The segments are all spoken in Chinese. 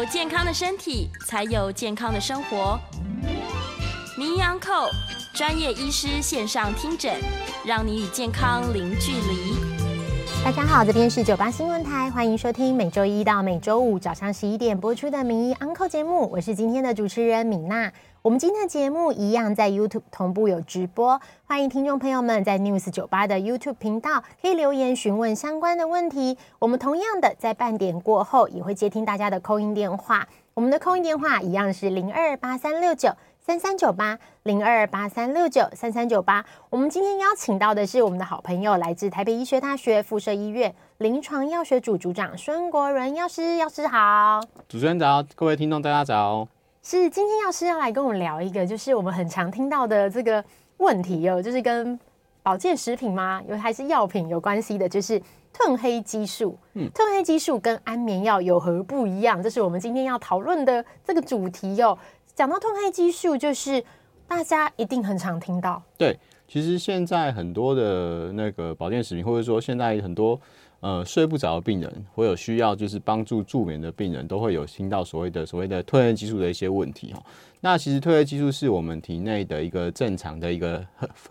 有健康的身体，才有健康的生活。名医安扣专业医师线上听诊，让你与健康零距离。大家好，这边是九八新闻台，欢迎收听每周一到每周五早上十一点播出的名医安扣节目，我是今天的主持人米娜。我们今天的节目一样在 YouTube 同步有直播，欢迎听众朋友们在 News 九八的 YouTube 频道可以留言询问相关的问题。我们同样的在半点过后也会接听大家的 call in 电话，我们的 call in 电话一样是零二八三六九三三九八零二八三六九三三九八。我们今天邀请到的是我们的好朋友，来自台北医学大学附设医院临床药学组组长孙国伦药师，药师好。主持人早，各位听众大家早。是今天药师要来跟我们聊一个，就是我们很常听到的这个问题哦，就是跟保健食品吗？有还是药品有关系的，就是褪黑激素。嗯，褪黑激素跟安眠药有何不一样？这是我们今天要讨论的这个主题哦。讲到褪黑激素，就是大家一定很常听到。对，其实现在很多的那个保健食品，或者说现在很多。呃，睡不着的病人，或有需要就是帮助助眠的病人，都会有听到所谓的所谓的褪黑激素的一些问题哈。那其实褪黑激素是我们体内的一个正常的一个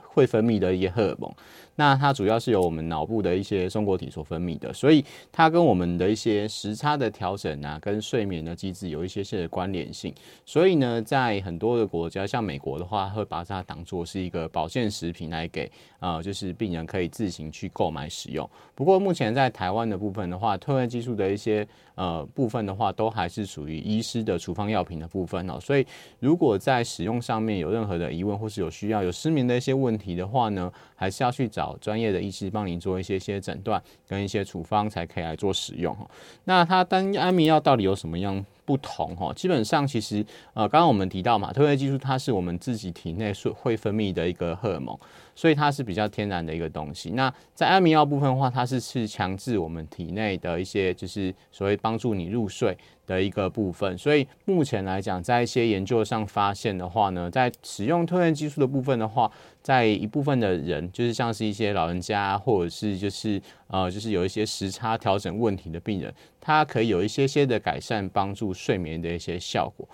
会分泌的一些荷尔蒙。那它主要是由我们脑部的一些松果体所分泌的，所以它跟我们的一些时差的调整啊，跟睡眠的机制有一些些的关联性。所以呢，在很多的国家，像美国的话，会把它当做是一个保健食品来给呃，就是病人可以自行去购买使用。不过目前在台湾的部分的话，褪黑激素的一些呃部分的话，都还是属于医师的处方药品的部分哦。所以如果在使用上面有任何的疑问，或是有需要有失眠的一些问题的话呢，还是要去找。专业的医师帮您做一些些诊断跟一些处方，才可以来做使用哈。那它单安眠药到底有什么样不同哈？基本上其实呃，刚刚我们提到嘛，褪黑激素它是我们自己体内是会分泌的一个荷尔蒙，所以它是比较天然的一个东西。那在安眠药部分的话，它是是强制我们体内的一些就是所谓帮助你入睡的一个部分。所以目前来讲，在一些研究上发现的话呢，在使用褪黑激素的部分的话，在一部分的人，就是像是一些老人家，或者是就是呃，就是有一些时差调整问题的病人，他可以有一些些的改善，帮助睡眠的一些效果。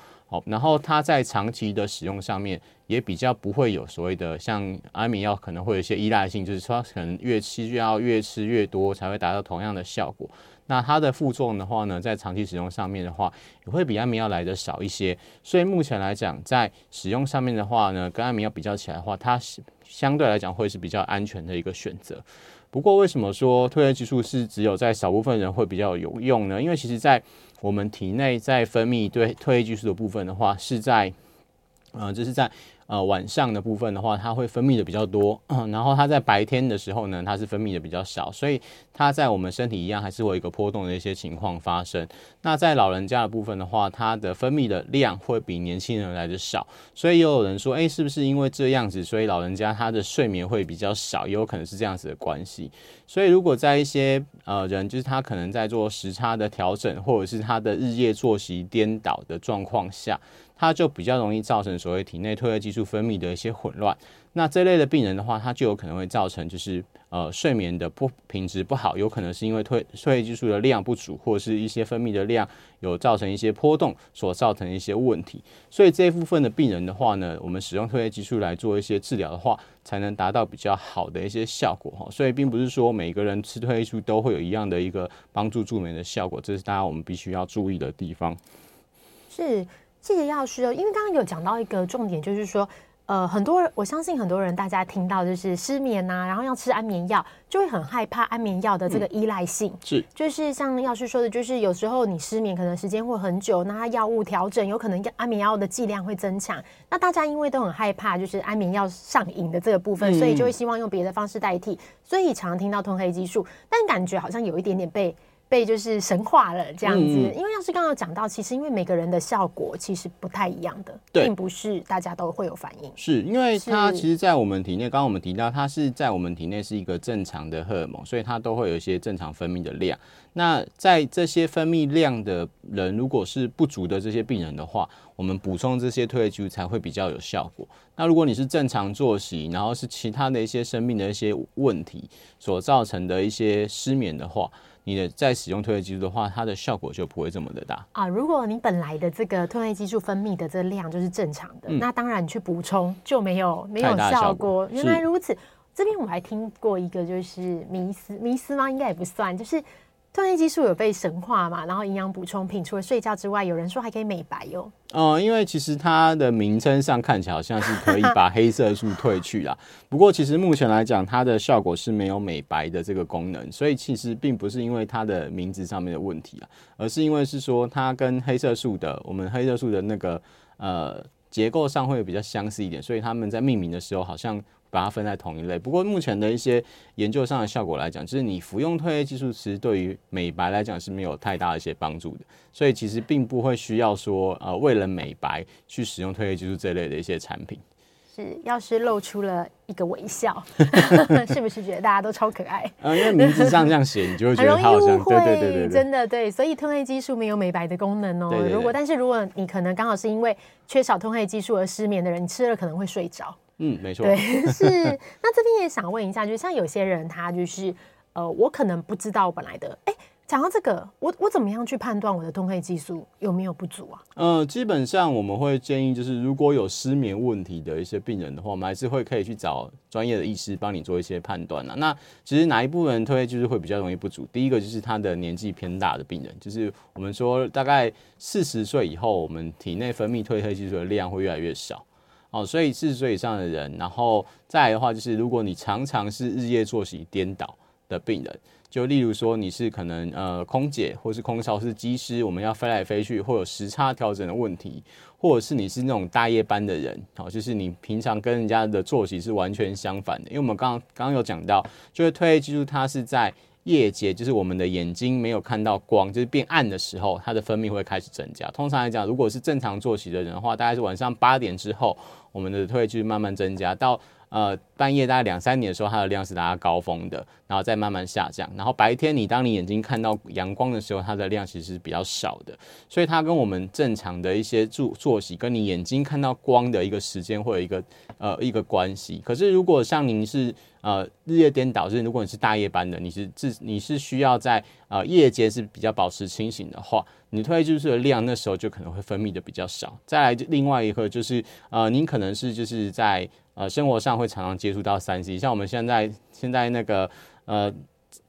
然后它在长期的使用上面，也比较不会有所谓的像安眠药可能会有一些依赖性，就是说可能越吃就要越吃越多才会达到同样的效果。那它的副作用的话呢，在长期使用上面的话，也会比安眠药来得少一些。所以目前来讲，在使用上面的话呢，跟安眠药比较起来的话，它是相对来讲会是比较安全的一个选择。不过，为什么说褪黑激素是只有在少部分人会比较有用呢？因为其实在我们体内在分泌对褪黑激素的部分的话，是在，呃，这、是在。呃，晚上的部分的话，它会分泌的比较多，然后它在白天的时候呢，它是分泌的比较少，所以它在我们身体一样还是会有一个波动的一些情况发生。那在老人家的部分的话，它的分泌的量会比年轻人来的少，所以也有人说，哎，是不是因为这样子，所以老人家他的睡眠会比较少，也有可能是这样子的关系。所以如果在一些呃人，就是他可能在做时差的调整，或者是他的日夜作息颠倒的状况下。它就比较容易造成所谓体内褪黑激素分泌的一些混乱。那这类的病人的话，他就有可能会造成就是呃睡眠的不品质不好，有可能是因为褪褪黑激素的量不足，或者是一些分泌的量有造成一些波动所造成一些问题。所以这一部分的病人的话呢，我们使用褪黑激素来做一些治疗的话，才能达到比较好的一些效果哈。所以并不是说每个人吃褪黑素都会有一样的一个帮助助眠的效果，这是大家我们必须要注意的地方。是。谢谢药师哦，因为刚刚有讲到一个重点，就是说，呃，很多人，我相信很多人，大家听到就是失眠呐、啊，然后要吃安眠药，就会很害怕安眠药的这个依赖性。嗯、是，就是像药师说的，就是有时候你失眠可能时间会很久，那它药物调整有可能安眠药的剂量会增强。那大家因为都很害怕，就是安眠药上瘾的这个部分，所以就会希望用别的方式代替，所以常听到褪黑激素，但感觉好像有一点点被。被就是神化了这样子，因为要是刚刚讲到，其实因为每个人的效果其实不太一样的，并不是大家都会有反应。是因为它其实，在我们体内，刚刚我们提到，它是在我们体内是一个正常的荷尔蒙，所以它都会有一些正常分泌的量。那在这些分泌量的人，如果是不足的这些病人的话，我们补充这些褪黑激素才会比较有效果。那如果你是正常作息，然后是其他的一些生命的一些问题所造成的一些失眠的话，你的在使用褪黑激素的话，它的效果就不会这么的大啊。如果你本来的这个褪黑激素分泌的这个量就是正常的，嗯、那当然你去补充就没有没有效果。原来如此，这边我还听过一个就是迷思，迷思吗？应该也不算，就是。褪黑激素有被神化嘛？然后营养补充品除了睡觉之外，有人说还可以美白哟。哦，因为其实它的名称上看起来好像是可以把黑色素褪去啦。不过其实目前来讲，它的效果是没有美白的这个功能，所以其实并不是因为它的名字上面的问题啊，而是因为是说它跟黑色素的我们黑色素的那个呃结构上会比较相似一点，所以他们在命名的时候好像。把它分在同一类，不过目前的一些研究上的效果来讲，就是你服用褪黑激素其实对于美白来讲是没有太大的一些帮助的，所以其实并不会需要说呃为了美白去使用褪黑激素这类的一些产品。是，要是露出了一个微笑，是不是觉得大家都超可爱？呃，因为名字上这样写，你就会觉得它好像对对对对，真的对，所以褪黑激素没有美白的功能哦。如果但是如果你可能刚好是因为缺少褪黑激素而失眠的人，你吃了可能会睡着。嗯，没错。对，是。那这边也想问一下，就是像有些人，他就是呃，我可能不知道我本来的。哎，讲到这个，我我怎么样去判断我的褪黑激素有没有不足啊？呃，基本上我们会建议，就是如果有失眠问题的一些病人的话，我们还是会可以去找专业的医师帮你做一些判断啊。那其实哪一部分褪黑激素会比较容易不足？第一个就是他的年纪偏大的病人，就是我们说大概四十岁以后，我们体内分泌褪黑激素的量会越来越少。哦，所以四十岁以上的人，然后再来的话，就是如果你常常是日夜作息颠倒的病人，就例如说你是可能呃空姐或是空少是机师，我们要飞来飞去，会有时差调整的问题，或者是你是那种大夜班的人，好，就是你平常跟人家的作息是完全相反的，因为我们刚刚刚有讲到，就是褪黑激素它是在。夜间就是我们的眼睛没有看到光，就是变暗的时候，它的分泌会开始增加。通常来讲，如果是正常作息的人的话，大概是晚上八点之后，我们的褪去慢慢增加到。呃，半夜大概两三点的时候，它的量是达到高峰的，然后再慢慢下降。然后白天你当你眼睛看到阳光的时候，它的量其实是比较少的。所以它跟我们正常的一些作作息，跟你眼睛看到光的一个时间会有一个呃一个关系。可是如果像您是呃日夜颠倒，就是如果你是大夜班的，你是自你是需要在呃夜间是比较保持清醒的话，你褪黑激素的量那时候就可能会分泌的比较少。再来另外一个就是呃，您可能是就是在呃，生活上会常常接触到三 C，像我们现在现在那个呃，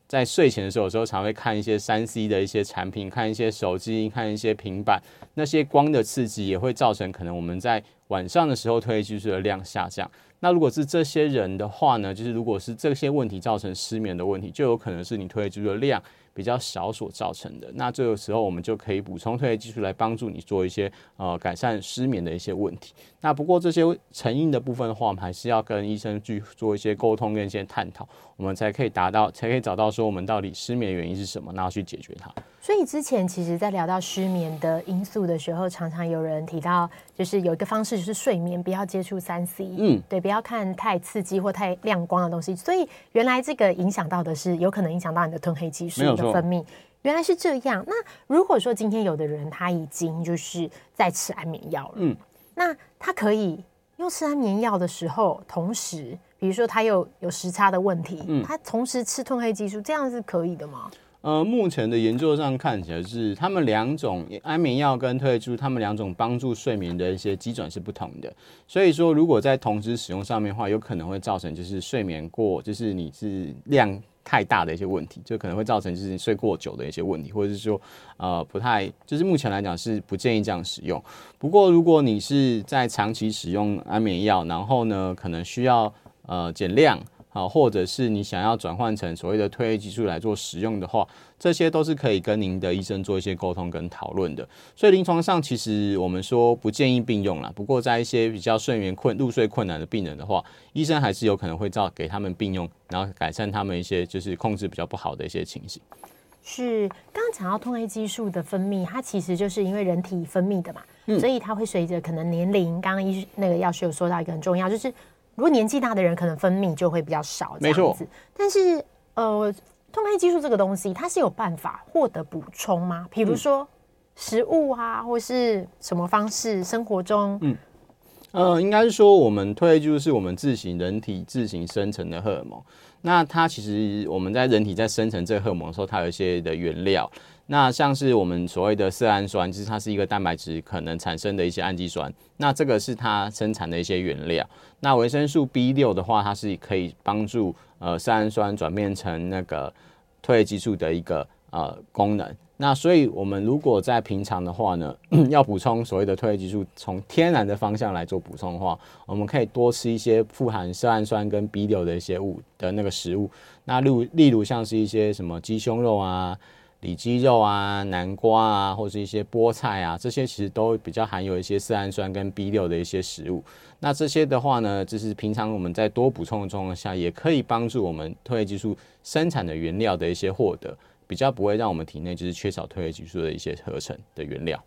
在睡前的时候，有时候常会看一些三 C 的一些产品，看一些手机，看一些平板，那些光的刺激也会造成可能我们在晚上的时候褪黑激素的量下降。那如果是这些人的话呢，就是如果是这些问题造成失眠的问题，就有可能是你褪黑激素的量比较少所造成的，那这个时候我们就可以补充褪黑激素来帮助你做一些呃改善失眠的一些问题。那不过这些成因的部分的话，我们还是要跟医生去做一些沟通跟一些探讨，我们才可以达到，才可以找到说我们到底失眠原因是什么，然后去解决它。所以之前其实，在聊到失眠的因素的时候，常常有人提到，就是有一个方式就是睡眠不要接触三 C，嗯，对，不要看太刺激或太亮光的东西。所以原来这个影响到的是有可能影响到你的褪黑激素的分泌，原来是这样。那如果说今天有的人他已经就是在吃安眠药了，嗯，那他可以用吃安眠药的时候，同时比如说他有有时差的问题，嗯，他同时吃褪黑激素，这样是可以的吗？呃，目前的研究上看起来是，他们两种安眠药跟褪黑激素，他们两种帮助睡眠的一些机转是不同的。所以说，如果在同时使用上面的话，有可能会造成就是睡眠过，就是你是量太大的一些问题，就可能会造成就是睡过久的一些问题，或者是说呃不太，就是目前来讲是不建议这样使用。不过如果你是在长期使用安眠药，然后呢可能需要呃减量。啊，或者是你想要转换成所谓的褪黑激素来做使用的话，这些都是可以跟您的医生做一些沟通跟讨论的。所以临床上其实我们说不建议并用啦，不过在一些比较睡眠困、入睡困难的病人的话，医生还是有可能会照给他们并用，然后改善他们一些就是控制比较不好的一些情形。是，刚刚讲到褪黑激素的分泌，它其实就是因为人体分泌的嘛，嗯、所以它会随着可能年龄，刚刚医那个药师有说到一个很重要，就是。如果年纪大的人可能分泌就会比较少，这样子。没错。但是，呃，褪黑激素这个东西，它是有办法获得补充吗？比如说，食物啊，或是什么方式生活中？嗯，呃，应该是说我们褪黑激素是我们自行人体自行生成的荷尔蒙。那它其实我们在人体在生成这个荷尔蒙的时候，它有一些的原料。那像是我们所谓的色氨酸，其实它是一个蛋白质可能产生的一些氨基酸。那这个是它生产的一些原料。那维生素 B 六的话，它是可以帮助呃色氨酸转变成那个褪黑激素的一个呃功能。那所以我们如果在平常的话呢，要补充所谓的褪黑激素，从天然的方向来做补充的话，我们可以多吃一些富含色氨酸跟 B 六的一些物的那个食物。那例如例如像是一些什么鸡胸肉啊。里脊肉啊、南瓜啊，或是一些菠菜啊，这些其实都比较含有一些色氨酸跟 B 六的一些食物。那这些的话呢，就是平常我们在多补充的状况下，也可以帮助我们褪黑激素生产的原料的一些获得，比较不会让我们体内就是缺少褪黑激素的一些合成的原料。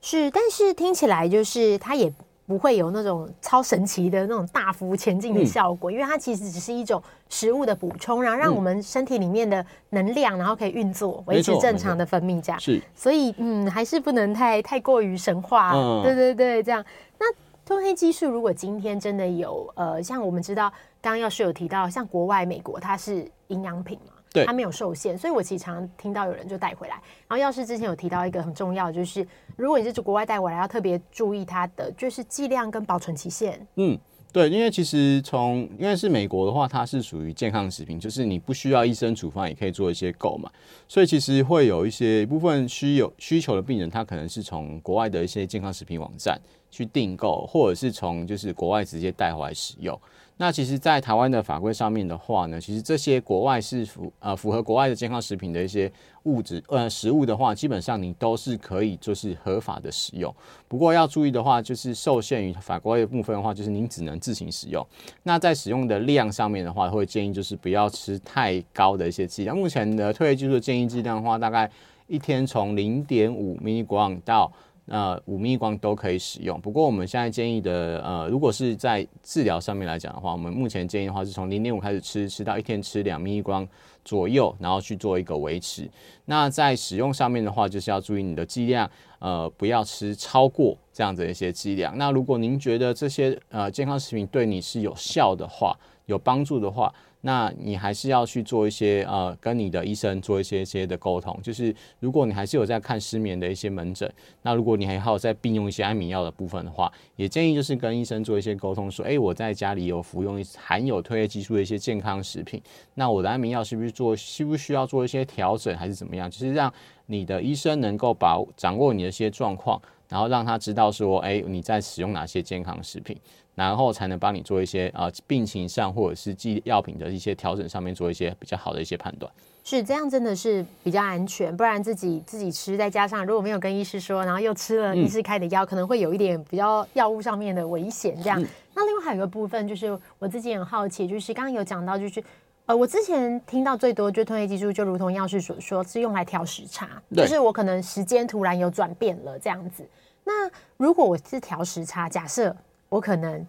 是，但是听起来就是它也。不会有那种超神奇的那种大幅前进的效果，嗯、因为它其实只是一种食物的补充，然后让我们身体里面的能量，然后可以运作，维持正常的分泌，这样。是，所以嗯，还是不能太太过于神话。嗯，对对对，这样。那褪黑激素如果今天真的有呃，像我们知道，刚刚药师有提到，像国外美国它是营养品嘛。对，它没有受限，所以我其实常常听到有人就带回来。然后药师之前有提到一个很重要的，就是如果你是从国外带回来，要特别注意它的就是剂量跟保存期限。嗯，对，因为其实从因为是美国的话，它是属于健康食品，就是你不需要医生处方也可以做一些购买，所以其实会有一些一部分需有需求的病人，他可能是从国外的一些健康食品网站去订购，或者是从就是国外直接带回来使用。那其实，在台湾的法规上面的话呢，其实这些国外是符呃符合国外的健康食品的一些物质呃食物的话，基本上你都是可以就是合法的使用。不过要注意的话，就是受限于法规的部分的话，就是您只能自行使用。那在使用的量上面的话，会建议就是不要吃太高的一些剂量。目前的褪黑激素的建议剂量的话，大概一天从零点五微克到。那五 milligram 都可以使用，不过我们现在建议的，呃，如果是在治疗上面来讲的话，我们目前建议的话是从零点五开始吃，吃到一天吃两 milligram 左右，然后去做一个维持。那在使用上面的话，就是要注意你的剂量，呃，不要吃超过这样子的一些剂量。那如果您觉得这些呃健康食品对你是有效的话，有帮助的话，那你还是要去做一些呃，跟你的医生做一些些的沟通。就是如果你还是有在看失眠的一些门诊，那如果你还有在并用一些安眠药的部分的话，也建议就是跟医生做一些沟通，说，哎，我在家里有服用含有褪黑激素的一些健康食品，那我的安眠药是不是做，需不需要做一些调整，还是怎么样？就是让你的医生能够把掌握你的一些状况，然后让他知道说，哎，你在使用哪些健康食品。然后才能帮你做一些呃病情上或者是剂药品的一些调整上面做一些比较好的一些判断。是这样，真的是比较安全。不然自己自己吃，再加上如果没有跟医师说，然后又吃了医师开的药，嗯、可能会有一点比较药物上面的危险。这样。嗯、那另外还有一个部分，就是我自己很好奇，就是刚刚有讲到，就是呃，我之前听到最多就褪黑激素，就如同药师所说，是用来调时差，就是我可能时间突然有转变了这样子。那如果我是调时差，假设。我可能，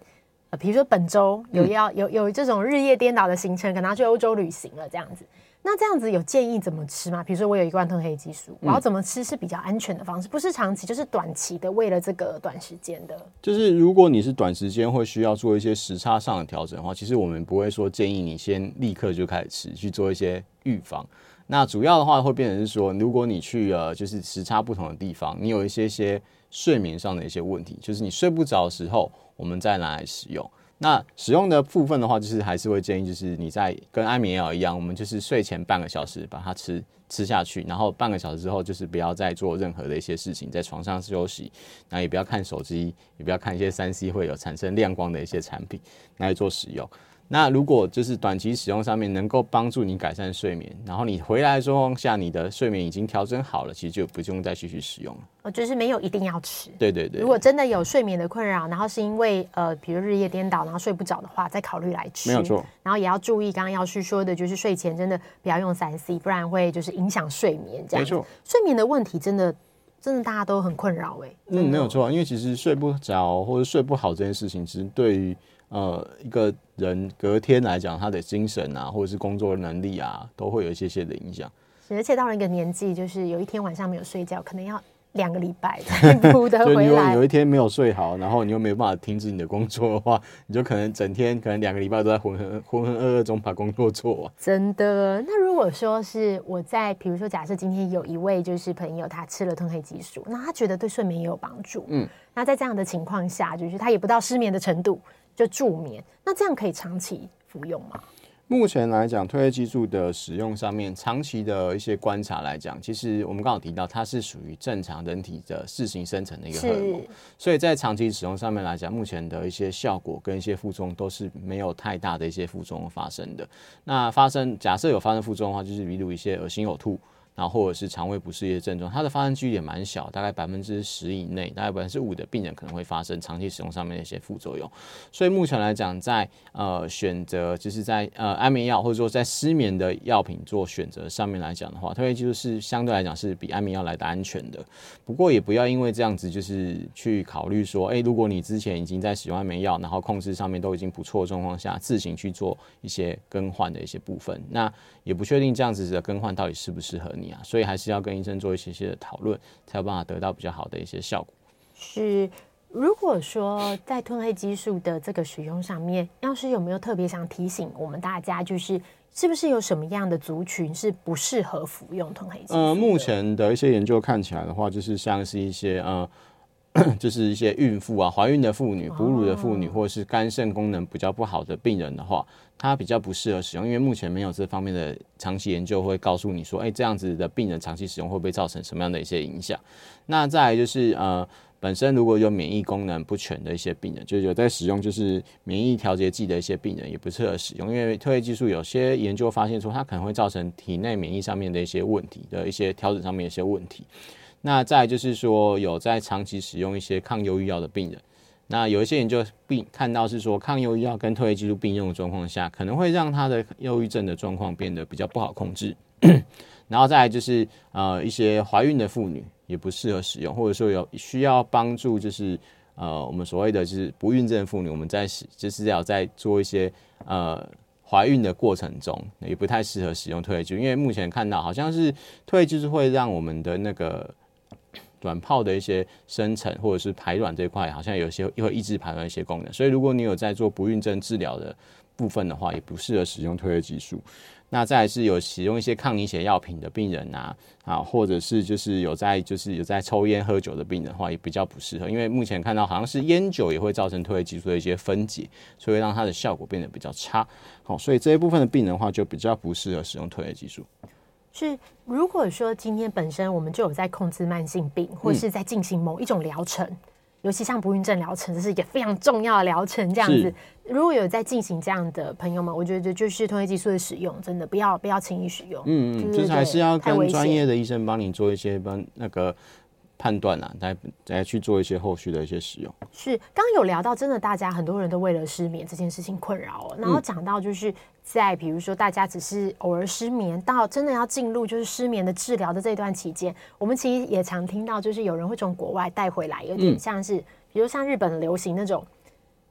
呃，比如说本周有要有有这种日夜颠倒的行程，可能要去欧洲旅行了，这样子。那这样子有建议怎么吃吗？比如说我有一罐褪黑激素，我要怎么吃是比较安全的方式？不是长期，就是短期的，为了这个短时间的。就是如果你是短时间会需要做一些时差上的调整的话，其实我们不会说建议你先立刻就开始吃，去做一些预防。那主要的话会变成是说，如果你去呃就是时差不同的地方，你有一些些睡眠上的一些问题，就是你睡不着的时候。我们再来使用。那使用的部分的话，就是还是会建议，就是你在跟安眠药一样，我们就是睡前半个小时把它吃吃下去，然后半个小时之后，就是不要再做任何的一些事情，在床上休息，然后也不要看手机，也不要看一些三 C 会有产生亮光的一些产品来做使用。那如果就是短期使用上面能够帮助你改善睡眠，然后你回来的状况下，你的睡眠已经调整好了，其实就不用再继续使用了。哦，就是没有一定要吃。对对对。如果真的有睡眠的困扰，然后是因为呃，比如日夜颠倒，然后睡不着的话，再考虑来吃。没有错。然后也要注意，刚刚药师说的，就是睡前真的不要用三 C，不然会就是影响睡眠这样。没错。睡眠的问题真的真的大家都很困扰哎。嗯，没有错，因为其实睡不着或者睡不好这件事情，其实对于。呃，一个人隔天来讲，他的精神啊，或者是工作能力啊，都会有一些些的影响。而且到了一个年纪，就是有一天晚上没有睡觉，可能要两个礼拜才补得回来。就有一天没有睡好，然后你又没有办法停止你的工作的话，你就可能整天可能两个礼拜都在浑浑浑浑噩噩中把工作做完。真的？那如果说是我在，比如说假设今天有一位就是朋友，他吃了褪黑激素，那他觉得对睡眠也有帮助。嗯，那在这样的情况下，就是他也不到失眠的程度，就助眠，那这样可以长期服用吗？目前来讲，褪黑激素的使用上面，长期的一些观察来讲，其实我们刚好提到，它是属于正常人体的自行生成的一个荷尔蒙，所以在长期使用上面来讲，目前的一些效果跟一些副作用都是没有太大的一些副作用发生的。那发生假设有发生副作用的话，就是比如一些恶心呕吐。然后或者是肠胃不适的症状，它的发生几率也蛮小，大概百分之十以内，大概百分之五的病人可能会发生长期使用上面的一些副作用。所以目前来讲，在呃选择就是在呃安眠药或者说在失眠的药品做选择上面来讲的话，褪黑激素是相对来讲是比安眠药来的安全的。不过也不要因为这样子就是去考虑说，哎，如果你之前已经在使用安眠药，然后控制上面都已经不错的状况下，自行去做一些更换的一些部分，那也不确定这样子的更换到底适不适合你。所以还是要跟医生做一些些的讨论，才有办法得到比较好的一些效果。是，如果说在褪黑激素的这个使用上面，药师有没有特别想提醒我们大家，就是是不是有什么样的族群是不适合服用褪黑激素？呃，目前的一些研究看起来的话，就是像是一些呃。就是一些孕妇啊、怀孕的妇女、哺乳的妇女，或者是肝肾功能比较不好的病人的话，它比较不适合使用，因为目前没有这方面的长期研究会告诉你说，哎，这样子的病人长期使用会不会造成什么样的一些影响？那再来就是呃，本身如果有免疫功能不全的一些病人，就有在使用就是免疫调节剂的一些病人，也不适合使用，因为褪黑激素有些研究发现说，它可能会造成体内免疫上面的一些问题的一些调整上面的一些问题。那再就是说，有在长期使用一些抗忧郁药的病人，那有一些研究并看到是说，抗忧郁药跟褪黑激素并用的状况下，可能会让他的忧郁症的状况变得比较不好控制。然后再来就是呃，一些怀孕的妇女也不适合使用，或者说有需要帮助，就是呃，我们所谓的就是不孕症妇女，我们在使就是要在做一些呃怀孕的过程中，也不太适合使用褪黑素，因为目前看到好像是褪黑激素会让我们的那个。卵泡的一些生成或者是排卵这块，好像有些会抑制排卵一些功能，所以如果你有在做不孕症治疗的部分的话，也不适合使用褪黑激素。那再是有使用一些抗凝血药品的病人啊，啊，或者是就是有在就是有在抽烟喝酒的病人的话，也比较不适合，因为目前看到好像是烟酒也会造成褪黑激素的一些分解，所以让它的效果变得比较差。好，所以这一部分的病人的话，就比较不适合使用褪黑激素。是，如果说今天本身我们就有在控制慢性病，或是在进行某一种疗程，嗯、尤其像不孕症疗程，这是一个非常重要的疗程。这样子，如果有在进行这样的朋友们，我觉得就是通黑激素的使用，真的不要不要轻易使用。嗯嗯，就是还是要跟专业的医生帮你做一些帮那个。判断啊，来来去做一些后续的一些使用。是，刚刚有聊到，真的大家很多人都为了失眠这件事情困扰哦。然后讲到就是在比如说大家只是偶尔失眠，到真的要进入就是失眠的治疗的这段期间，我们其实也常听到，就是有人会从国外带回来，有点像是，比如像日本流行那种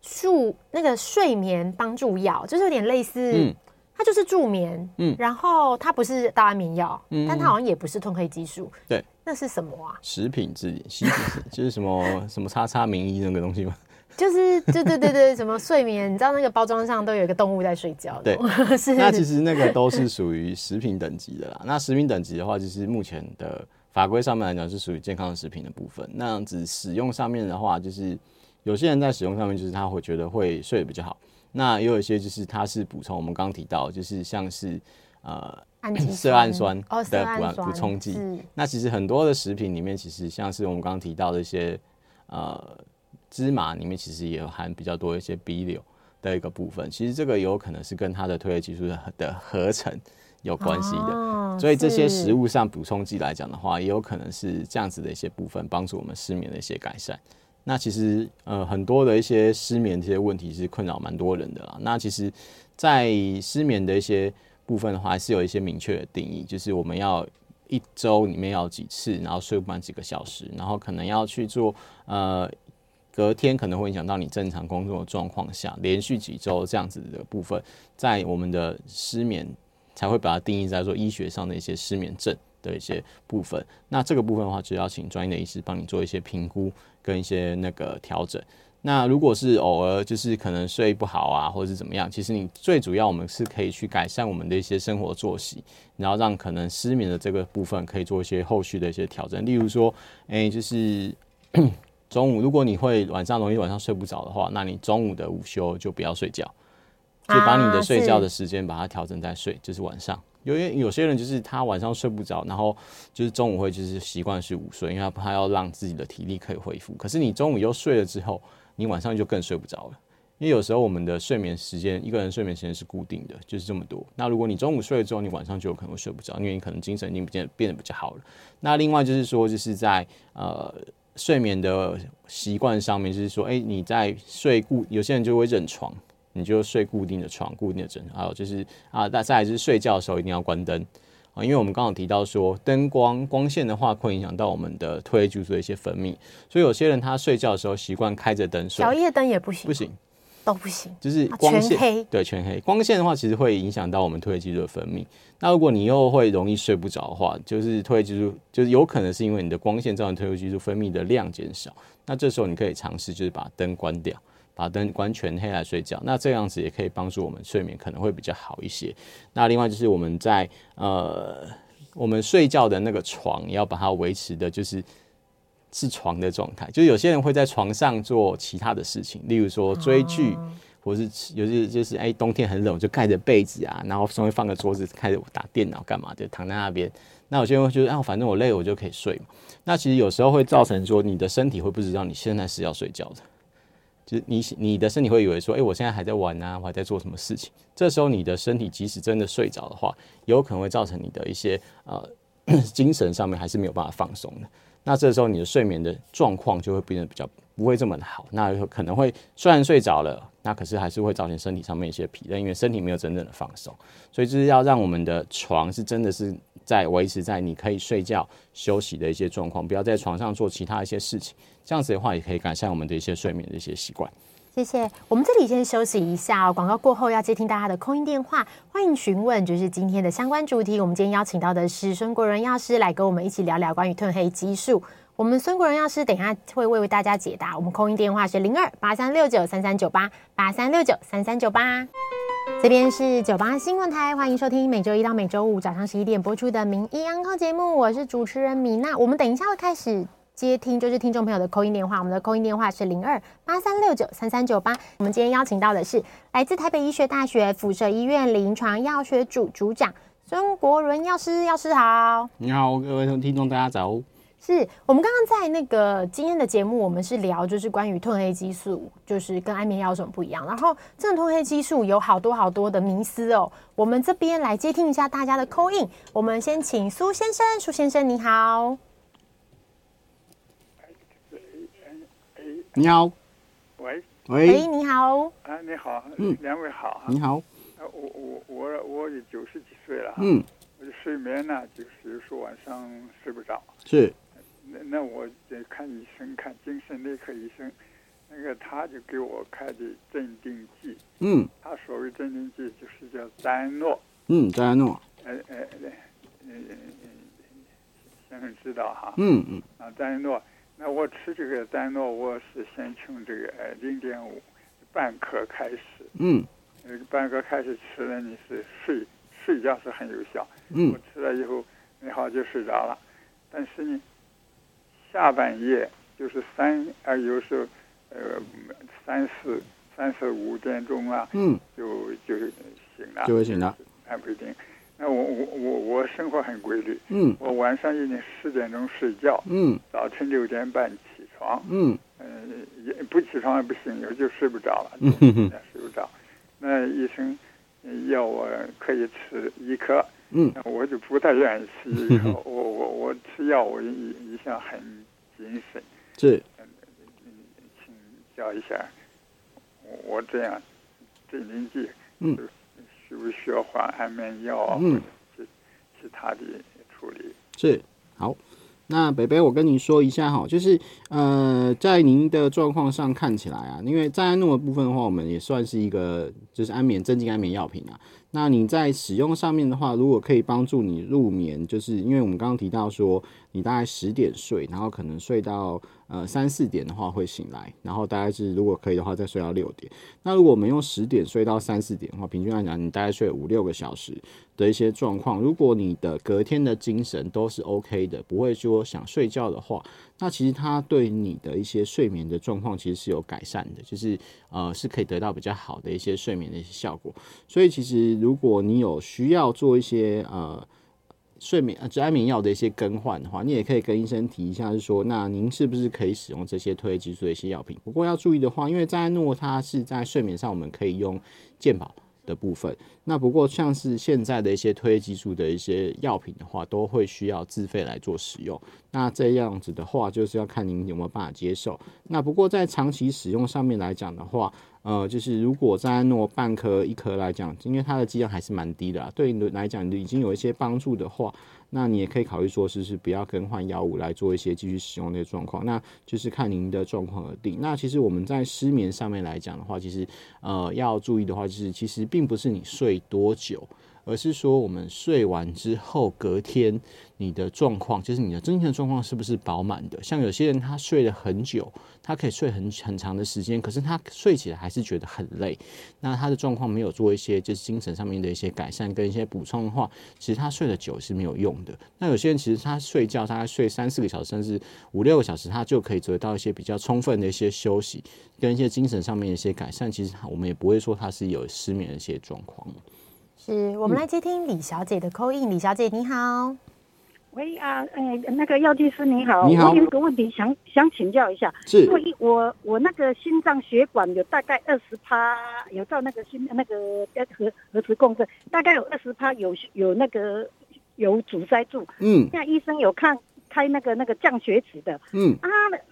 助那个睡眠帮助药，就是有点类似。嗯它就是助眠，嗯，然后它不是大安眠药，嗯，但它好像也不是褪黑激素，对，那是什么啊？食品制品，食品就是什么什么叉叉名医那个东西吗？就是对对对对，什么睡眠？你知道那个包装上都有一个动物在睡觉，对，是。那其实那个都是属于食品等级的啦。那食品等级的话，就是目前的法规上面来讲是属于健康的食品的部分。那样子使用上面的话，就是有些人在使用上面，就是他会觉得会睡得比较好。那也有一些就是它是补充，我们刚刚提到，就是像是呃 色氨酸的补补充剂。那其实很多的食品里面，其实像是我们刚刚提到的一些呃芝麻里面，其实也有含比较多一些 B 六的一个部分。其实这个有可能是跟它的褪黑激素的的合成有关系的。哦，所以这些食物上补充剂来讲的话，也有可能是这样子的一些部分，帮助我们失眠的一些改善。那其实呃很多的一些失眠这些问题是困扰蛮多人的啦。那其实，在失眠的一些部分的话，还是有一些明确的定义，就是我们要一周里面要几次，然后睡不满几个小时，然后可能要去做呃隔天可能会影响到你正常工作的状况下，连续几周这样子的部分，在我们的失眠才会把它定义在说医学上的一些失眠症的一些部分。那这个部分的话，就要请专业的医师帮你做一些评估跟一些那个调整。那如果是偶尔就是可能睡不好啊，或者是怎么样，其实你最主要我们是可以去改善我们的一些生活作息，然后让可能失眠的这个部分可以做一些后续的一些调整。例如说，哎、就是 中午如果你会晚上容易晚上睡不着的话，那你中午的午休就不要睡觉，就把你的睡觉的时间把它调整在睡，就是晚上。因为有些人就是他晚上睡不着，然后就是中午会就是习惯是午睡，因为他他要让自己的体力可以恢复。可是你中午又睡了之后，你晚上就更睡不着了，因为有时候我们的睡眠时间，一个人睡眠时间是固定的，就是这么多。那如果你中午睡了之后，你晚上就有可能会睡不着，因为你可能精神已经变变得比较好了。那另外就是说，就是在呃睡眠的习惯上面，就是说，哎，你在睡固，有些人就会认床，你就睡固定的床、固定的枕，还有就是啊，再再来就是睡觉的时候一定要关灯。啊，因为我们刚刚提到说，灯光光线的话会影响到我们的褪黑激素的一些分泌，所以有些人他睡觉的时候习惯开着灯睡，小夜灯也不行，不行，都不行，就是光线，全黑，对，全黑。光线的话，其实会影响到我们褪黑激素的分泌。那如果你又会容易睡不着的话，就是褪黑激素，就是有可能是因为你的光线造成褪黑激素分泌的量减少。那这时候你可以尝试就是把灯关掉。把灯关全黑来睡觉，那这样子也可以帮助我们睡眠可能会比较好一些。那另外就是我们在呃我们睡觉的那个床，也要把它维持的就是是床的状态。就有些人会在床上做其他的事情，例如说追剧，或是有些就是哎、欸、冬天很冷就盖着被子啊，然后稍微放个桌子开始打电脑干嘛，的躺在那边。那有些人会觉得啊，反正我累我就可以睡嘛。那其实有时候会造成说你的身体会不知道你现在是要睡觉的。就是你你的身体会以为说，哎、我现在还在玩啊，我还在做什么事情？这时候你的身体即使真的睡着的话，有可能会造成你的一些呃精神上面还是没有办法放松的。那这时候你的睡眠的状况就会变得比较不会这么的好。那有可能会虽然睡着了，那可是还是会造成身体上面一些疲累，因为身体没有真正的放松。所以就是要让我们的床是真的是在维持在你可以睡觉休息的一些状况，不要在床上做其他一些事情。这样子的话，也可以改善我们的一些睡眠的一些习惯。谢谢。我们这里先休息一下哦，广告过后要接听大家的空音电话，欢迎询问，就是今天的相关主题。我们今天邀请到的是孙国仁药师来跟我们一起聊聊关于褪黑激素。我们孙国仁药师等一下会为大家解答。我们空音电话是零二八三六九三三九八八三六九三三九八。这边是九八新闻台，欢迎收听每周一到每周五早上十一点播出的《名医安康》节目，我是主持人米娜。我们等一下会开始。接听就是听众朋友的扣音电话，我们的扣音电话是零二八三六九三三九八。我们今天邀请到的是来自台北医学大学附设医院临床药学组组长孙国伦药师，药师好。你好，各位听众大家早。是我们刚刚在那个今天的节目，我们是聊就是关于褪黑激素，就是跟安眠药有什么不一样。然后这个褪黑激素有好多好多的迷思哦。我们这边来接听一下大家的 call in。我们先请苏先生，苏先生你好。你好，喂。喂，喂，你好。啊，你好，嗯，两位好，你好，啊，我我我我也九十几岁了，嗯，我的睡眠呢，就是说晚上睡不着，是，那那我得看医生，看精神内科医生，那个他就给我开的镇定剂，嗯，他所谓镇定剂就是叫赞安诺，嗯，赞安诺，呃呃呃，先生知道哈，嗯嗯，啊，赞安诺。那我吃这个赞安诺，我是先从这个呃零点五半颗开始，嗯，那个半颗开始吃了，你是睡睡觉是很有效，嗯，我吃了以后，你好就睡着了，但是呢，下半夜就是三啊，有时候呃三四三四五点钟啊，嗯，就就醒了，就会醒了，还不一定。那我我我我生活很规律，嗯，我晚上一点十点钟睡觉，嗯，早晨六点半起床，嗯，呃，也不起床也不行，我就睡不着了，嗯睡不着。那医生要我可以吃一颗，嗯，我就不太愿意吃 一颗，我我我吃药我一一向很谨慎，是，嗯，请教一下，我这样镇定剂，嗯。需不需要换安眠药啊？嗯，其其他的处理是好。那北北，我跟你说一下哈，就是呃，在您的状况上看起来啊，因为赞安诺的部分的话，我们也算是一个就是安眠镇静安眠药品啊。那你在使用上面的话，如果可以帮助你入眠，就是因为我们刚刚提到说，你大概十点睡，然后可能睡到呃三四点的话会醒来，然后大概是如果可以的话再睡到六点。那如果我们用十点睡到三四点的话，平均来讲你大概睡五六个小时的一些状况，如果你的隔天的精神都是 OK 的，不会说想睡觉的话，那其实它对你的一些睡眠的状况其实是有改善的，就是呃是可以得到比较好的一些睡眠的一些效果。所以其实如果你有需要做一些呃。睡眠呃，安眠药的一些更换的话，你也可以跟医生提一下，是说，那您是不是可以使用这些褪黑激素的一些药品？不过要注意的话，因为扎安诺它是在睡眠上我们可以用健保的部分，那不过像是现在的一些褪黑激素的一些药品的话，都会需要自费来做使用。那这样子的话，就是要看您有没有办法接受。那不过在长期使用上面来讲的话，呃，就是如果在诺半颗一颗来讲，因为它的剂量还是蛮低的，对你来讲已经有一些帮助的话，那你也可以考虑说，是不是不要更换药物来做一些继续使用的状况？那就是看您的状况而定。那其实我们在失眠上面来讲的话，其实呃要注意的话，就是其实并不是你睡多久。而是说，我们睡完之后，隔天你的状况，就是你的精神状况是不是饱满的？像有些人他睡了很久，他可以睡很很长的时间，可是他睡起来还是觉得很累。那他的状况没有做一些就是精神上面的一些改善跟一些补充的话，其实他睡得久是没有用的。那有些人其实他睡觉，大概睡三四个小时，甚至五六个小时，他就可以得到一些比较充分的一些休息，跟一些精神上面的一些改善。其实我们也不会说他是有失眠的一些状况。是我们来接听李小姐的 call in。李小姐你好，喂啊，哎，那个药剂师你好，你好，我有个问题想想请教一下，是，因为我我那个心脏血管有大概二十趴，有到那个心那个核核磁共振，大概有二十趴有有那个有阻塞住，嗯，现在医生有看开那个那个降血脂的，嗯。啊，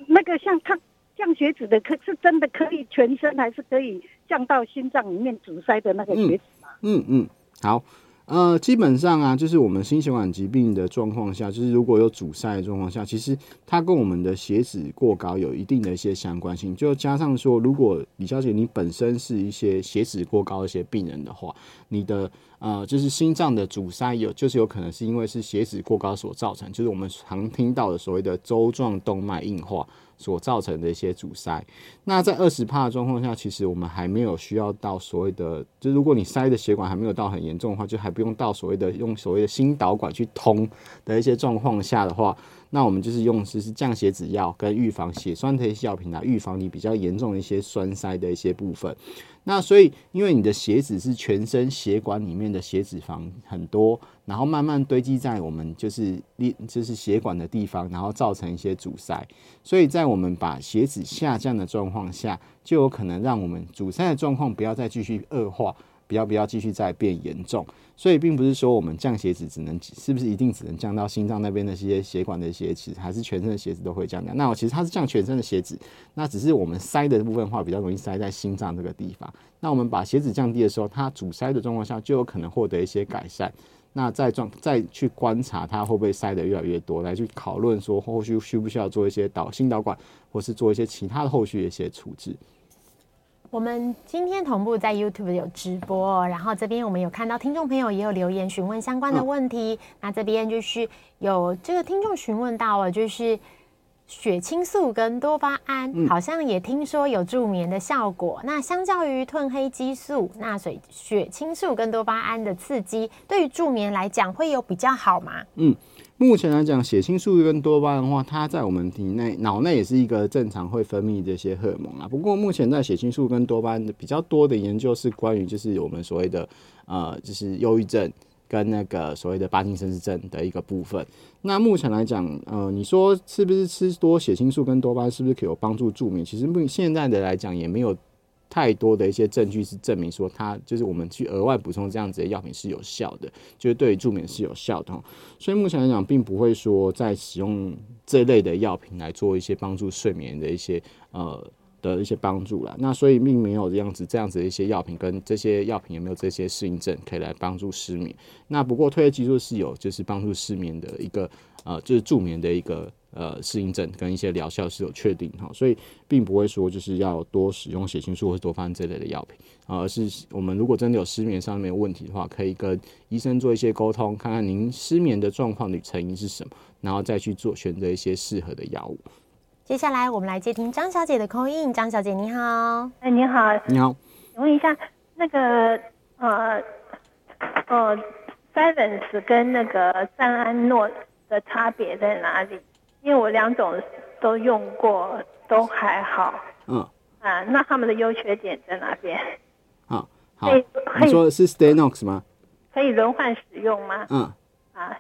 那个像看降血脂的，可是真的可以全身还是可以降到心脏里面阻塞的那个血脂吗？嗯嗯。嗯好，呃，基本上啊，就是我们心血管疾病的状况下，就是如果有阻塞的状况下，其实它跟我们的血脂过高有一定的一些相关性。就加上说，如果李小姐你本身是一些血脂过高一些病人的话，你的呃，就是心脏的阻塞有，就是有可能是因为是血脂过高所造成，就是我们常听到的所谓的周状动脉硬化。所造成的一些阻塞，那在二十帕的状况下，其实我们还没有需要到所谓的，就如果你塞的血管还没有到很严重的话，就还不用到所谓的用所谓的心导管去通的一些状况下的话。那我们就是用就是降血脂药跟预防血栓的一些药品来预防你比较严重的一些栓塞的一些部分。那所以因为你的血脂是全身血管里面的血脂肪很多，然后慢慢堆积在我们就是就是血管的地方，然后造成一些阻塞。所以在我们把血脂下降的状况下，就有可能让我们阻塞的状况不要再继续恶化。不要不要继续再变严重，所以并不是说我们降血脂只能是不是一定只能降到心脏那边的这些血管的血脂，还是全身的血脂都会降降。那我其实它是降全身的血脂，那只是我们塞的部分话比较容易塞在心脏这个地方。那我们把血脂降低的时候，它阻塞的状况下就有可能获得一些改善。那再状再去观察它会不会塞得越来越多，来去讨论说后续需不需要做一些导心导管，或是做一些其他的后续的一些处置。我们今天同步在 YouTube 有直播，然后这边我们有看到听众朋友也有留言询问相关的问题。那这边就是有这个听众询问到了，就是血清素跟多巴胺好像也听说有助眠的效果。那相较于褪黑激素，那水血清素跟多巴胺的刺激，对于助眠来讲会有比较好吗？嗯。目前来讲，血清素跟多巴胺的话，它在我们体内、脑内也是一个正常会分泌这些荷尔蒙啊。不过，目前在血清素跟多巴胺的比较多的研究是关于就是我们所谓的呃，就是忧郁症跟那个所谓的帕金森氏症的一个部分。那目前来讲，呃，你说是不是吃多血清素跟多巴胺是不是可以有帮助助眠？其实目现在的来讲也没有。太多的一些证据是证明说，它就是我们去额外补充这样子的药品是有效的，就是对于助眠是有效的。所以目前来讲，并不会说在使用这类的药品来做一些帮助睡眠的一些呃的一些帮助啦。那所以并没有这样子这样子的一些药品跟这些药品有没有这些适应症可以来帮助失眠。那不过褪黑激素是有就是帮助失眠的一个呃就是助眠的一个。呃适应症跟一些疗效是有确定哈，所以并不会说就是要多使用血清素或者多巴胺这类的药品啊，而是我们如果真的有失眠上面的问题的话，可以跟医生做一些沟通，看看您失眠的状况的成因是什么，然后再去做选择一些适合的药物。接下来我们来接听张小姐的 call in，张小姐你好，哎你好，你好，请问一下那个呃呃 Vyvanse 跟那个赞安诺的差别在哪里？因为我两种都用过，都还好。嗯啊，那他们的优缺点在哪边？好，好，你说的是 Stanox 吗？可以轮换使用吗？嗯啊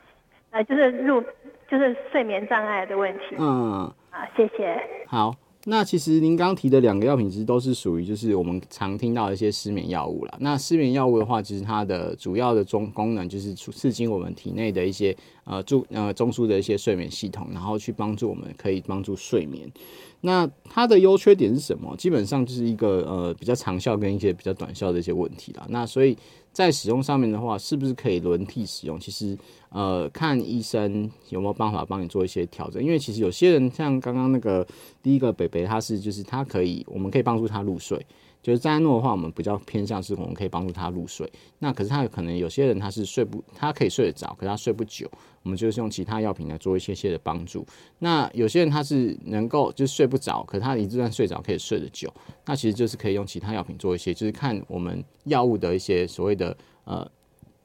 啊，就是入就是睡眠障碍的问题。嗯。啊，谢谢。好，那其实您刚提的两个药品其实都是属于就是我们常听到的一些失眠药物啦。那失眠药物的话，其实它的主要的中功能就是刺激我们体内的一些呃中呃中枢的一些睡眠系统，然后去帮助我们可以帮助睡眠。那它的优缺点是什么？基本上就是一个呃比较长效跟一些比较短效的一些问题啦。那所以在使用上面的话，是不是可以轮替使用？其实呃看医生有没有办法帮你做一些调整。因为其实有些人像刚刚那个第一个北北，他是就是他可以，我们可以帮助他入睡。就是赞安诺的话，我们比较偏向是我们可以帮助他入睡。那可是他可能有些人他是睡不，他可以睡得着，可是他睡不久。我们就是用其他药品来做一些些的帮助。那有些人他是能够就睡不着，可是他一旦睡着可以睡得久。那其实就是可以用其他药品做一些，就是看我们药物的一些所谓的呃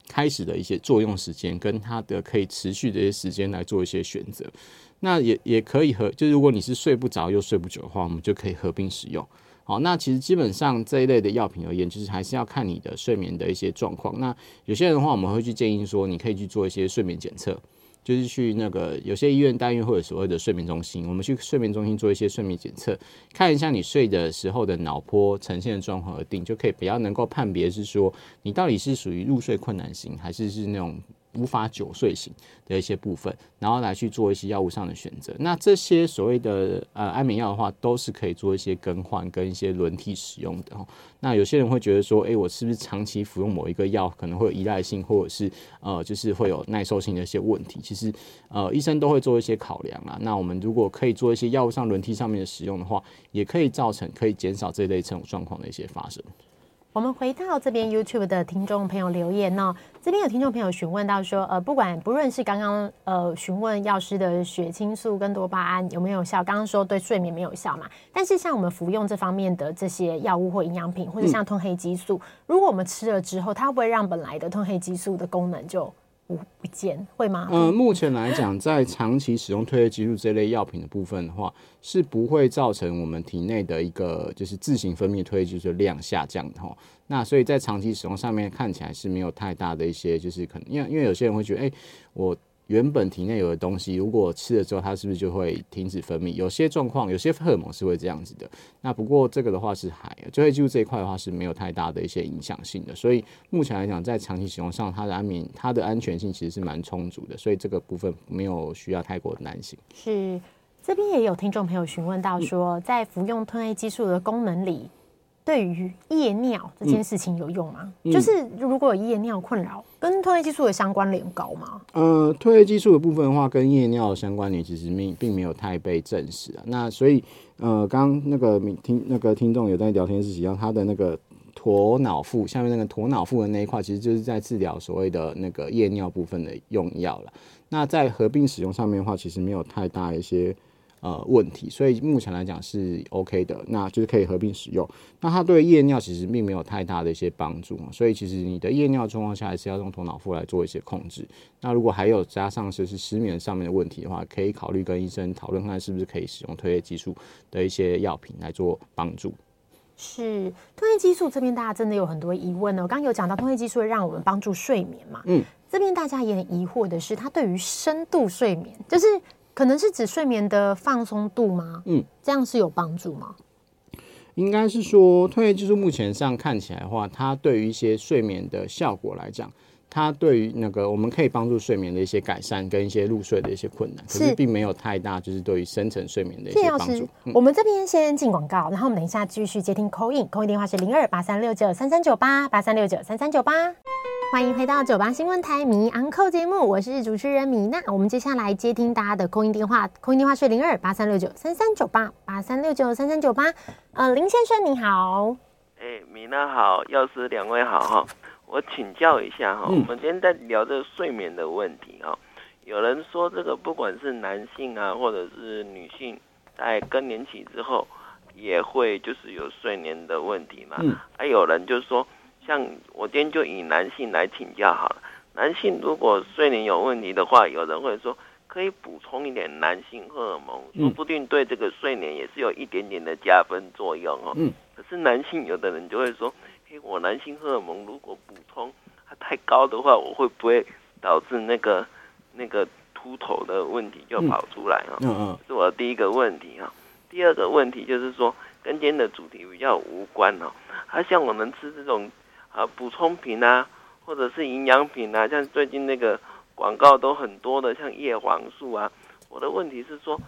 开始的一些作用时间，跟它的可以持续的一些时间来做一些选择。那也也可以和，就如果你是睡不着又睡不久的话，我们就可以合并使用。好，那其实基本上这一类的药品而言，就是还是要看你的睡眠的一些状况。那有些人的话，我们会去建议说，你可以去做一些睡眠检测，就是去那个有些医院、大院或者所谓的睡眠中心，我们去睡眠中心做一些睡眠检测，看一下你睡的时候的脑波呈现的状况而定，就可以比较能够判别是说你到底是属于入睡困难型，还是是那种。无法久睡型的一些部分，然后来去做一些药物上的选择。那这些所谓的呃安眠药的话，都是可以做一些更换跟一些轮替使用的。那有些人会觉得说，哎，我是不是长期服用某一个药，可能会有依赖性，或者是呃，就是会有耐受性的一些问题？其实呃，医生都会做一些考量啊。那我们如果可以做一些药物上轮替上面的使用的话，也可以造成可以减少这类这种状况的一些发生。我们回到这边 YouTube 的听众朋友留言呢，这边有听众朋友询问到说，呃，不管不论是刚刚呃询问药师的血清素跟多巴胺有没有效，刚刚说对睡眠没有效嘛，但是像我们服用这方面的这些药物或营养品，或者像褪黑激素，如果我们吃了之后，它会不会让本来的褪黑激素的功能就不不见会吗？嗯，目前来讲，在长期使用褪黑激素这类药品的部分的话，是不会造成我们体内的一个就是自行分泌褪黑激素的量下降的哈。那所以在长期使用上面看起来是没有太大的一些就是可能，因为因为有些人会觉得，哎、我。原本体内有的东西，如果吃了之后，它是不是就会停止分泌？有些状况，有些荷尔蒙是会这样子的。那不过这个的话是还，就会记住这一块的话是没有太大的一些影响性的。所以目前来讲，在长期使用上，它的安眠、它的安全性其实是蛮充足的。所以这个部分没有需要太过担心。是，这边也有听众朋友询问到说，在服用褪黑激素的功能里。对于夜尿这件事情有用吗？嗯、就是如果有夜尿困扰，跟褪黑激素的相关联高吗？呃，褪黑激素的部分的话，跟夜尿的相关联其实并并没有太被证实啊。那所以，呃，刚刚那个听那个听众有在聊天室提到他的那个鸵脑腹下面那个鸵脑腹的那一块，其实就是在治疗所谓的那个夜尿部分的用药了。那在合并使用上面的话，其实没有太大一些。呃，问题，所以目前来讲是 OK 的，那就是可以合并使用。那它对夜尿其实并没有太大的一些帮助，所以其实你的夜尿状况下还是要用头脑腹来做一些控制。那如果还有加上就是失眠上面的问题的话，可以考虑跟医生讨论看是不是可以使用褪黑激素的一些药品来做帮助。是褪黑激素这边大家真的有很多疑问呢。我刚刚有讲到褪黑激素会让我们帮助睡眠嘛？嗯，这边大家也很疑惑的是，它对于深度睡眠就是。可能是指睡眠的放松度吗？嗯，这样是有帮助吗？应该是说，褪黑激素目前上看起来的话，它对于一些睡眠的效果来讲，它对于那个我们可以帮助睡眠的一些改善跟一些入睡的一些困难，可是并没有太大，就是对于深层睡眠的一些帮助。嗯、我们这边先进广告，然后我们等一下继续接听 call in，call in 电话是零二八三六九三三九八八三六九三三九八。欢迎回到九八新闻台迷 Uncle 节目，我是主持人米娜。我们接下来接听大家的空音电话，空音电话是零二八三六九三三九八八三六九三三九八。呃，林先生你好，哎，米娜好，药师两位好哈。我请教一下哈，嗯、我们今天在聊这个睡眠的问题哈。有人说这个不管是男性啊，或者是女性，在更年期之后，也会就是有睡眠的问题嘛。嗯。还有人就说。像我今天就以男性来请教好了。男性如果睡眠有问题的话，有人会说可以补充一点男性荷尔蒙，说不定对这个睡眠也是有一点点的加分作用哦。嗯。可是男性有的人就会说，嘿，我男性荷尔蒙如果补充它太高的话，我会不会导致那个那个秃头的问题就跑出来啊？嗯嗯。是我的第一个问题啊。第二个问题就是说，跟今天的主题比较无关哦。它像我们吃这种。啊，补充品啊，或者是营养品啊，像最近那个广告都很多的，像叶黄素啊。我的问题是说，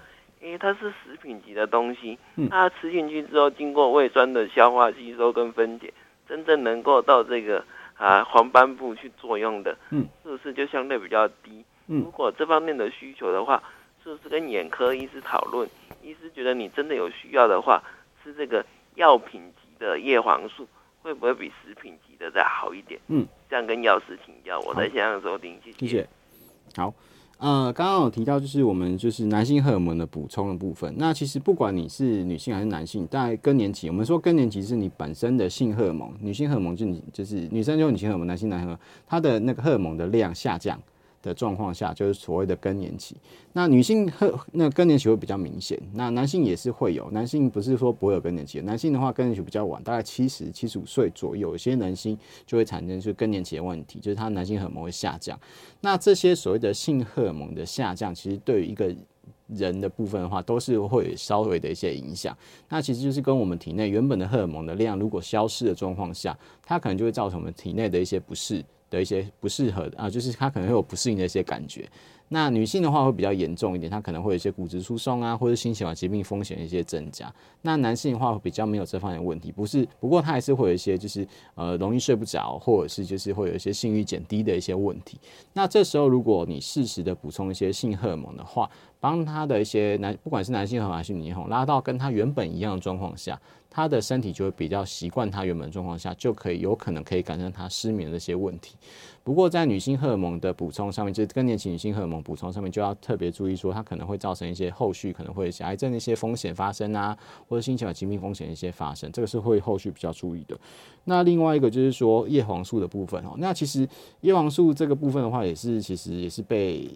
因为它是食品级的东西，它吃进去之后，经过胃酸的消化吸收跟分解，真正能够到这个啊黄斑部去作用的，嗯，是不是就相对比较低？如果这方面的需求的话，是不是跟眼科医师讨论？医师觉得你真的有需要的话，吃这个药品级的叶黄素。会不会比食品级的再好一点？嗯，这样跟药师请教，我在线上收听，谢谢。谢谢。好，呃，刚刚有提到就是我们就是男性荷尔蒙的补充的部分。那其实不管你是女性还是男性，在更年期，我们说更年期是你本身的性荷尔蒙，女性荷尔蒙就你就是女生就女性荷尔蒙，男性男性荷尔蒙，它的那个荷尔蒙的量下降。的状况下，就是所谓的更年期。那女性和那更年期会比较明显，那男性也是会有。男性不是说不会有更年期，男性的话更年期比较晚，大概七十七十五岁左右，有些男性就会产生就是更年期的问题，就是他男性荷尔蒙会下降。那这些所谓的性荷尔蒙的下降，其实对于一个人的部分的话，都是会有稍微的一些影响。那其实就是跟我们体内原本的荷尔蒙的量如果消失的状况下，它可能就会造成我们体内的一些不适。的一些不适合的啊，就是他可能会有不适应的一些感觉。那女性的话会比较严重一点，她可能会有一些骨质疏松啊，或者心血管疾病风险一些增加。那男性的话比较没有这方面问题，不是，不过他还是会有一些就是呃容易睡不着，或者是就是会有一些性欲减低的一些问题。那这时候如果你适时的补充一些性荷尔蒙的话，帮他的一些男不管是男性荷尔蒙还是女性荷尔蒙拉到跟他原本一样的状况下，他的身体就会比较习惯他原本状况下，就可以有可能可以改善他失眠的一些问题。不过在女性荷尔蒙的补充上面，就是更年期女性荷尔蒙补充上面，就要特别注意说，它可能会造成一些后续可能会有些癌症的一些风险发生啊，或者心血管疾病风险的一些发生，这个是会后续比较注意的。那另外一个就是说叶黄素的部分哦，那其实叶黄素这个部分的话，也是其实也是被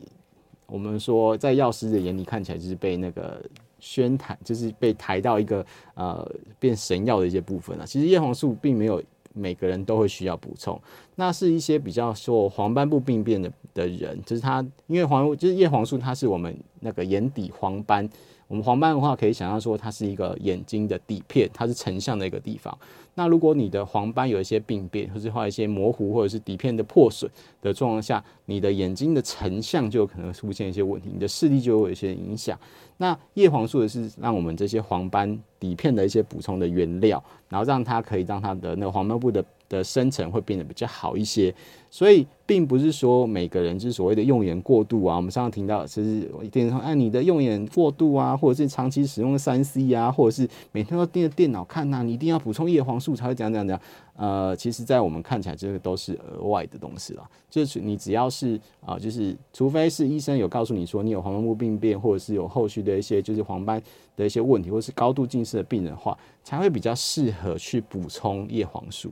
我们说在药师的眼里看起来就是被那个宣抬，就是被抬到一个呃变神药的一些部分啊。其实叶黄素并没有。每个人都会需要补充，那是一些比较说黄斑部病变的的人，就是他因为黄就是叶黄素，它是我们那个眼底黄斑。我们黄斑的话，可以想象说它是一个眼睛的底片，它是成像的一个地方。那如果你的黄斑有一些病变，或是画一些模糊，或者是底片的破损的状况下，你的眼睛的成像就有可能出现一些问题，你的视力就会有一些影响。那叶黄素的是让我们这些黄斑底片的一些补充的原料，然后让它可以让它的那个黄斑部的。的生成会变得比较好一些，所以并不是说每个人就是所谓的用眼过度啊。我们上次听到，其实我一定说，哎，你的用眼过度啊，或者是长期使用三 C 啊，或者是每天都盯着电脑看呐、啊，你一定要补充叶黄素才会怎样怎样怎样。呃，其实，在我们看起来，这个都是额外的东西了。就是你只要是啊、就是除非是医生有告诉你说你有黄斑部病变，或者是有后续的一些就是黄斑的一些问题，或是高度近视的病人的话，才会比较适合去补充叶黄素。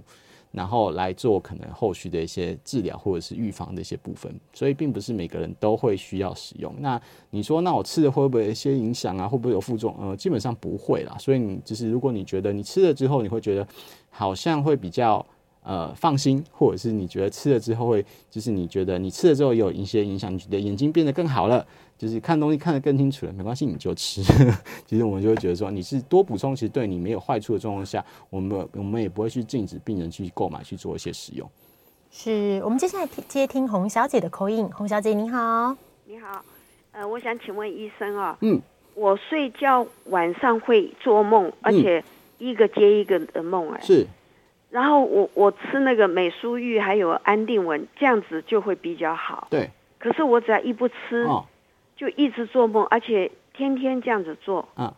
然后来做可能后续的一些治疗或者是预防的一些部分，所以并不是每个人都会需要使用。那你说，那我吃了会不会有一些影响啊？会不会有副作用？呃，基本上不会啦。所以你就是，如果你觉得你吃了之后，你会觉得好像会比较。呃，放心，或者是你觉得吃了之后会，就是你觉得你吃了之后有一些影响，你觉得眼睛变得更好了，就是看东西看得更清楚了，没关系，你就吃。其实我们就会觉得说，你是多补充，其实对你没有坏处的状况下，我们我们也不会去禁止病人去购买去做一些使用。是我们接下来接听洪小姐的 call in，洪小姐你好，你好，呃，我想请问医生啊、哦，嗯，我睡觉晚上会做梦，而且一个接一个的梦，哎，是。然后我我吃那个美舒玉还有安定稳，这样子就会比较好。对。可是我只要一不吃，哦、就一直做梦，而且天天这样子做。嗯。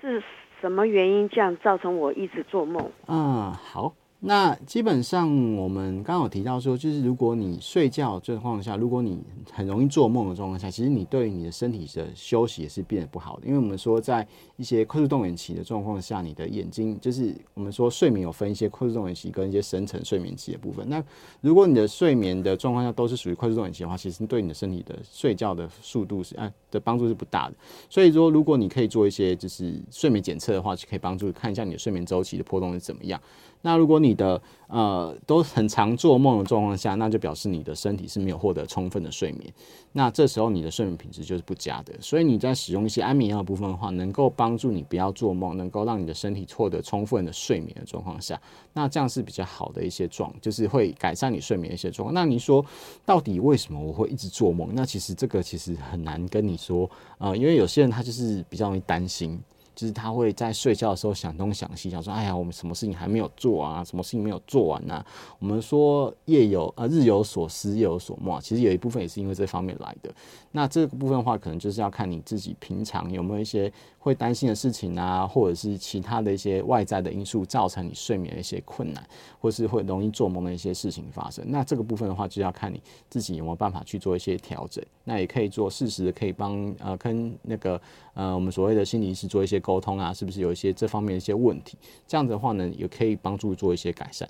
是什么原因这样造成我一直做梦？嗯，好。那基本上我们刚好提到说，就是如果你睡觉状况下，如果你很容易做梦的状况下，其实你对你的身体的休息也是变得不好的。因为我们说，在一些快速动眼期的状况下，你的眼睛就是我们说睡眠有分一些快速动眼期跟一些深层睡眠期的部分。那如果你的睡眠的状况下都是属于快速动眼期的话，其实对你的身体的睡觉的速度是啊的帮助是不大的。所以说，如果你可以做一些就是睡眠检测的话，是可以帮助看一下你的睡眠周期的波动是怎么样。那如果你的呃都很常做梦的状况下，那就表示你的身体是没有获得充分的睡眠，那这时候你的睡眠品质就是不佳的。所以你在使用一些安眠药部分的话，能够帮助你不要做梦，能够让你的身体获得充分的睡眠的状况下，那这样是比较好的一些状，就是会改善你睡眠的一些状况。那你说到底为什么我会一直做梦？那其实这个其实很难跟你说，呃，因为有些人他就是比较容易担心。就是他会在睡觉的时候想东想西，想说：“哎呀，我们什么事情还没有做啊？什么事情没有做完呢、啊？”我们说夜有呃日有所思夜有所梦，其实有一部分也是因为这方面来的。那这个部分的话，可能就是要看你自己平常有没有一些会担心的事情啊，或者是其他的一些外在的因素造成你睡眠的一些困难，或是会容易做梦的一些事情发生。那这个部分的话，就要看你自己有没有办法去做一些调整。那也可以做适时的，可以帮呃跟那个呃我们所谓的心理师做一些沟通啊，是不是有一些这方面的一些问题？这样子的话呢，也可以帮助做一些改善。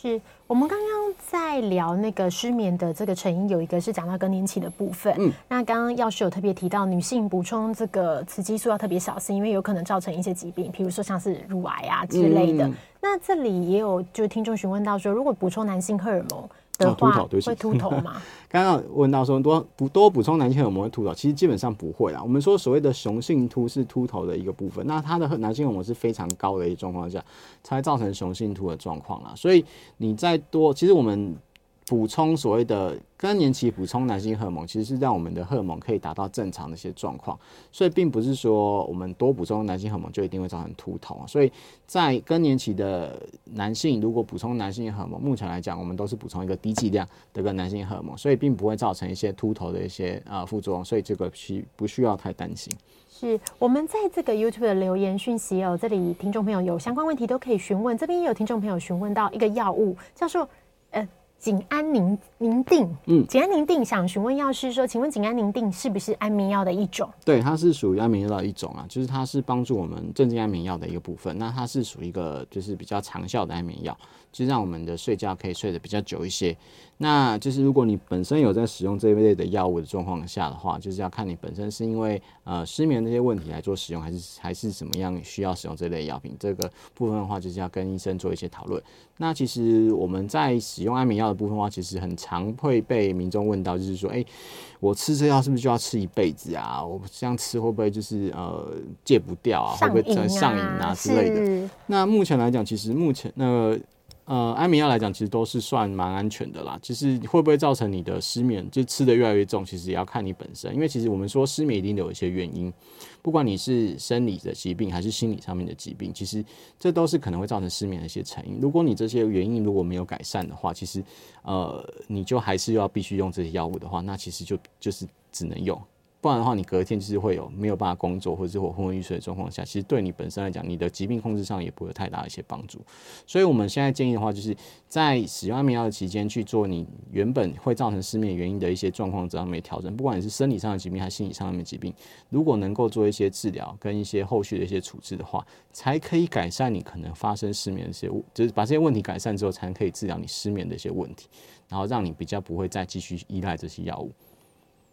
是我们刚刚在聊那个失眠的这个成因，有一个是讲到更年期的部分。嗯，那刚刚药师有特别提到，女性补充这个雌激素要特别小心，因为有可能造成一些疾病，比如说像是乳癌啊之类的。嗯、那这里也有就是听众询问到说，如果补充男性荷尔蒙。的话秃头对，会秃头吗？刚刚问到说多补多补充男性荷尔蒙会秃头，其实基本上不会啦。我们说所谓的雄性秃是秃头的一个部分，那它的男性荷尔蒙是非常高的一个状况下，才造成雄性秃的状况啦。所以你再多，其实我们。补充所谓的更年期补充男性荷尔蒙，其实是让我们的荷尔蒙可以达到正常的一些状况，所以并不是说我们多补充男性荷尔蒙就一定会造成秃头。所以在更年期的男性，如果补充男性荷尔蒙，目前来讲，我们都是补充一个低剂量的个男性荷尔蒙，所以并不会造成一些秃头的一些呃副作用，所以这个需不需要太担心。是我们在这个 YouTube 的留言讯息哦，这里听众朋友有相关问题都可以询问，这边也有听众朋友询问到一个药物，叫做呃。紧安宁宁定，嗯，景安宁定想询问药师说，请问景安宁定是不是安眠药的一种？对，它是属于安眠药的一种啊，就是它是帮助我们镇静安眠药的一个部分。那它是属于一个就是比较长效的安眠药，就是让我们的睡觉可以睡得比较久一些。那就是如果你本身有在使用这一类的药物的状况下的话，就是要看你本身是因为呃失眠这些问题来做使用，还是还是怎么样需要使用这类药品。这个部分的话，就是要跟医生做一些讨论。那其实我们在使用安眠药的部分的话，其实很常会被民众问到，就是说，哎、欸，我吃这药是不是就要吃一辈子啊？我这样吃会不会就是呃戒不掉啊？会不会再上瘾啊之类的？那目前来讲，其实目前那个。呃，呃安眠药来讲，其实都是算蛮安全的啦。其实会不会造成你的失眠，就吃得越来越重，其实也要看你本身。因为其实我们说失眠一定有一些原因，不管你是生理的疾病还是心理上面的疾病，其实这都是可能会造成失眠的一些成因。如果你这些原因如果没有改善的话，其实呃，你就还是要必须用这些药物的话，那其实就就是只能用。不然的话，你隔天就是会有没有办法工作，或者是我昏昏欲睡的状况下，其实对你本身来讲，你的疾病控制上也不会有太大的一些帮助。所以我们现在建议的话，就是在使用安眠药的期间去做你原本会造成失眠原因的一些状况这方面调整。不管你是生理上的疾病还是心理上的疾病，如果能够做一些治疗跟一些后续的一些处置的话，才可以改善你可能发生失眠的一些，就是把这些问题改善之后，才可以治疗你失眠的一些问题，然后让你比较不会再继续依赖这些药物。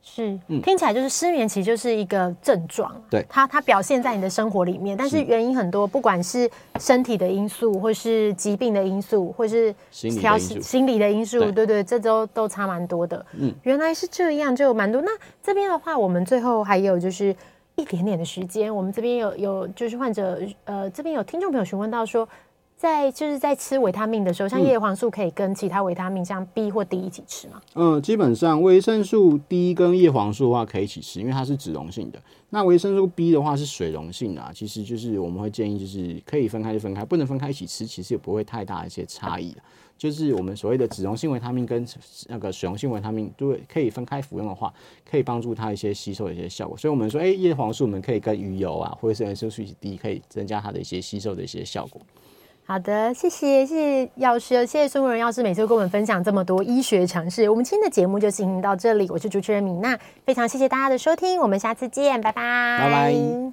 是，听起来就是失眠，其实就是一个症状。对，它它表现在你的生活里面，但是原因很多，不管是身体的因素，或是疾病的因素，或是调心理的因素，对对，这都都差蛮多的。嗯，原来是这样，就有蛮多。那这边的话，我们最后还有就是一点点的时间，我们这边有有就是患者，呃，这边有听众朋友询问到说，在就是在吃维他命的时候，像叶黄素可以跟其他维他命像 B 或 D 一起吃吗？嗯，基本上维生素 D 跟叶黄素的话可以一起吃，因为它是脂溶性的。那维生素 B 的话是水溶性的，啊，其实就是我们会建议就是可以分开就分开，不能分开一起吃，其实也不会太大一些差异。就是我们所谓的脂溶性维他命跟那个水溶性维他命，对，可以分开服用的话，可以帮助它一些吸收的一些效果。所以我们说，哎，叶黄素我们可以跟鱼油啊，或者是维生素 D 可以增加它的一些吸收的一些效果。好的，谢谢谢谢药师，谢谢孙文仁药师，每次跟我们分享这么多医学常识。我们今天的节目就进行到这里，我是主持人米娜，非常谢谢大家的收听，我们下次见，拜拜，拜拜。